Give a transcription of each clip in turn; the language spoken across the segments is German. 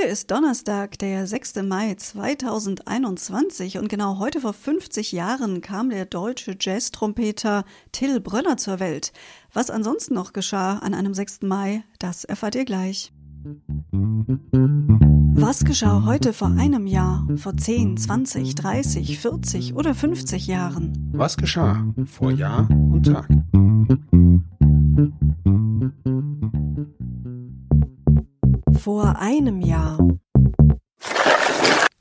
Heute ist Donnerstag, der 6. Mai 2021 und genau heute vor 50 Jahren kam der deutsche Jazz-Trompeter Till Brönner zur Welt. Was ansonsten noch geschah an einem 6. Mai, das erfahrt ihr gleich. Was geschah heute vor einem Jahr, vor 10, 20, 30, 40 oder 50 Jahren? Was geschah vor Jahr und Tag? Vor einem Jahr.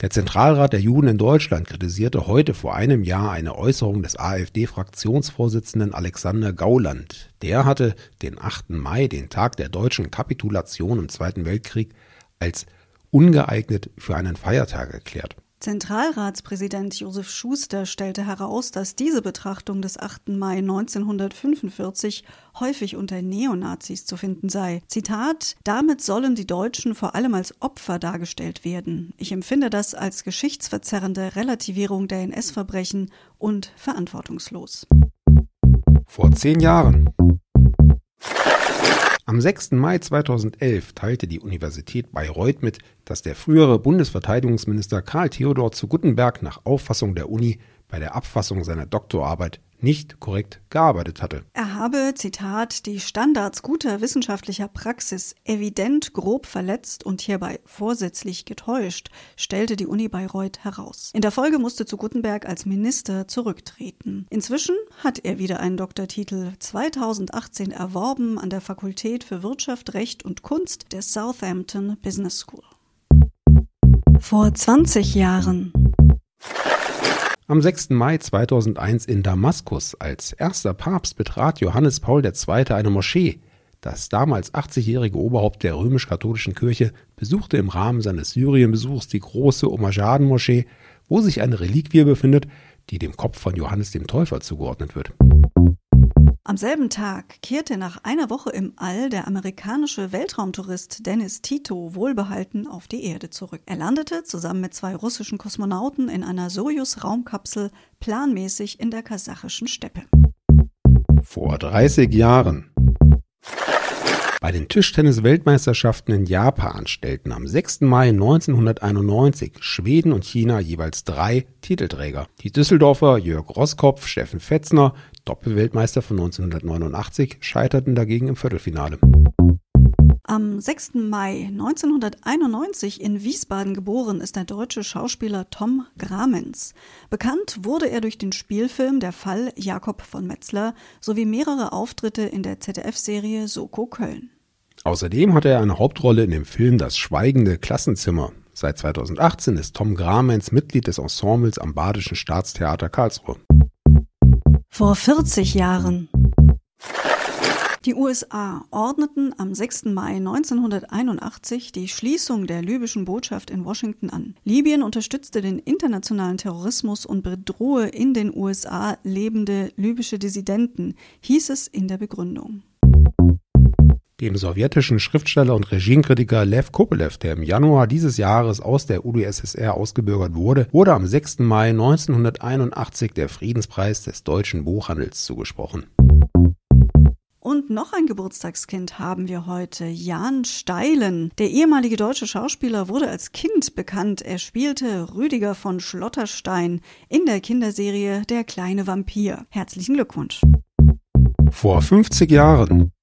Der Zentralrat der Juden in Deutschland kritisierte heute vor einem Jahr eine Äußerung des AfD-Fraktionsvorsitzenden Alexander Gauland. Der hatte den 8. Mai, den Tag der deutschen Kapitulation im Zweiten Weltkrieg, als ungeeignet für einen Feiertag erklärt. Zentralratspräsident Josef Schuster stellte heraus, dass diese Betrachtung des 8. Mai 1945 häufig unter Neonazis zu finden sei. Zitat: Damit sollen die Deutschen vor allem als Opfer dargestellt werden. Ich empfinde das als geschichtsverzerrende Relativierung der NS-Verbrechen und verantwortungslos. Vor zehn Jahren am 6. Mai 2011 teilte die Universität Bayreuth mit, dass der frühere Bundesverteidigungsminister Karl Theodor zu Guttenberg nach Auffassung der Uni bei der Abfassung seiner Doktorarbeit nicht korrekt gearbeitet hatte. Er habe, Zitat, die Standards guter wissenschaftlicher Praxis evident grob verletzt und hierbei vorsätzlich getäuscht, stellte die Uni Bayreuth heraus. In der Folge musste zu Gutenberg als Minister zurücktreten. Inzwischen hat er wieder einen Doktortitel 2018 erworben an der Fakultät für Wirtschaft, Recht und Kunst der Southampton Business School. Vor 20 Jahren am 6. Mai 2001 in Damaskus als erster Papst betrat Johannes Paul II. eine Moschee. Das damals 80-jährige Oberhaupt der römisch-katholischen Kirche besuchte im Rahmen seines Syrienbesuchs die große Omajaden-Moschee, wo sich eine Reliquie befindet, die dem Kopf von Johannes dem Täufer zugeordnet wird. Am selben Tag kehrte nach einer Woche im All der amerikanische Weltraumtourist Dennis Tito wohlbehalten auf die Erde zurück. Er landete zusammen mit zwei russischen Kosmonauten in einer Sojus-Raumkapsel planmäßig in der kasachischen Steppe. Vor 30 Jahren. Bei den Tischtennis-Weltmeisterschaften in Japan stellten am 6. Mai 1991 Schweden und China jeweils drei Titelträger. Die Düsseldorfer Jörg Roskopf, Steffen Fetzner, Doppelweltmeister von 1989, scheiterten dagegen im Viertelfinale. Am 6. Mai 1991 in Wiesbaden geboren ist der deutsche Schauspieler Tom Gramenz. Bekannt wurde er durch den Spielfilm Der Fall Jakob von Metzler sowie mehrere Auftritte in der ZDF-Serie Soko Köln. Außerdem hatte er eine Hauptrolle in dem Film Das schweigende Klassenzimmer. Seit 2018 ist Tom Gramens Mitglied des Ensembles am Badischen Staatstheater Karlsruhe. Vor 40 Jahren. Die USA ordneten am 6. Mai 1981 die Schließung der libyschen Botschaft in Washington an. Libyen unterstützte den internationalen Terrorismus und bedrohe in den USA lebende libysche Dissidenten, hieß es in der Begründung. Dem sowjetischen Schriftsteller und Regimekritiker Lev Kopelev, der im Januar dieses Jahres aus der UdSSR ausgebürgert wurde, wurde am 6. Mai 1981 der Friedenspreis des deutschen Buchhandels zugesprochen. Und noch ein Geburtstagskind haben wir heute, Jan Steilen. Der ehemalige deutsche Schauspieler wurde als Kind bekannt. Er spielte Rüdiger von Schlotterstein in der Kinderserie Der kleine Vampir. Herzlichen Glückwunsch. Vor 50 Jahren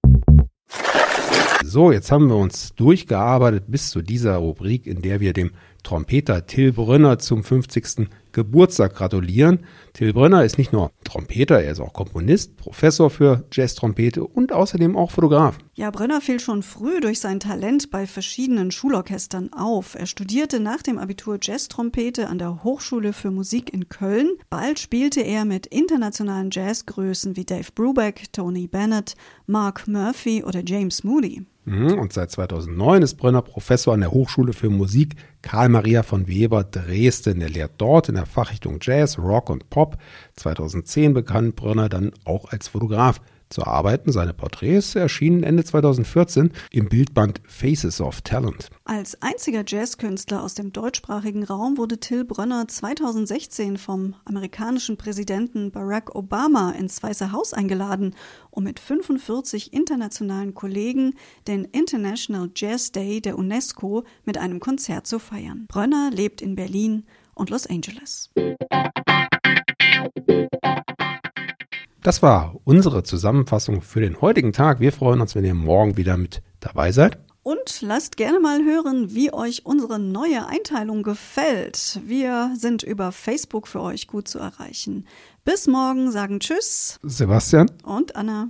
so, jetzt haben wir uns durchgearbeitet bis zu dieser Rubrik, in der wir dem Trompeter Till Brönner zum 50. Geburtstag gratulieren. Till Brönner ist nicht nur Trompeter, er ist auch Komponist, Professor für Jazztrompete und außerdem auch Fotograf. Ja, Brönner fiel schon früh durch sein Talent bei verschiedenen Schulorchestern auf. Er studierte nach dem Abitur Jazztrompete an der Hochschule für Musik in Köln. Bald spielte er mit internationalen Jazzgrößen wie Dave Brubeck, Tony Bennett, Mark Murphy oder James Moody. Mhm, und seit 2009 ist Brönner Professor an der Hochschule für Musik Karl Maria von Weber Dresden. Er lehrt dort in der Fachrichtung Jazz, Rock und Pop. 2010 begann Brönner dann auch als Fotograf zu arbeiten. Seine Porträts erschienen Ende 2014 im Bildband Faces of Talent. Als einziger Jazzkünstler aus dem deutschsprachigen Raum wurde Till Brönner 2016 vom amerikanischen Präsidenten Barack Obama ins Weiße Haus eingeladen, um mit 45 internationalen Kollegen den International Jazz Day der UNESCO mit einem Konzert zu feiern. Brönner lebt in Berlin und Los Angeles. Das war unsere Zusammenfassung für den heutigen Tag. Wir freuen uns, wenn ihr morgen wieder mit dabei seid. Und lasst gerne mal hören, wie euch unsere neue Einteilung gefällt. Wir sind über Facebook für euch gut zu erreichen. Bis morgen sagen Tschüss. Sebastian. Und Anna.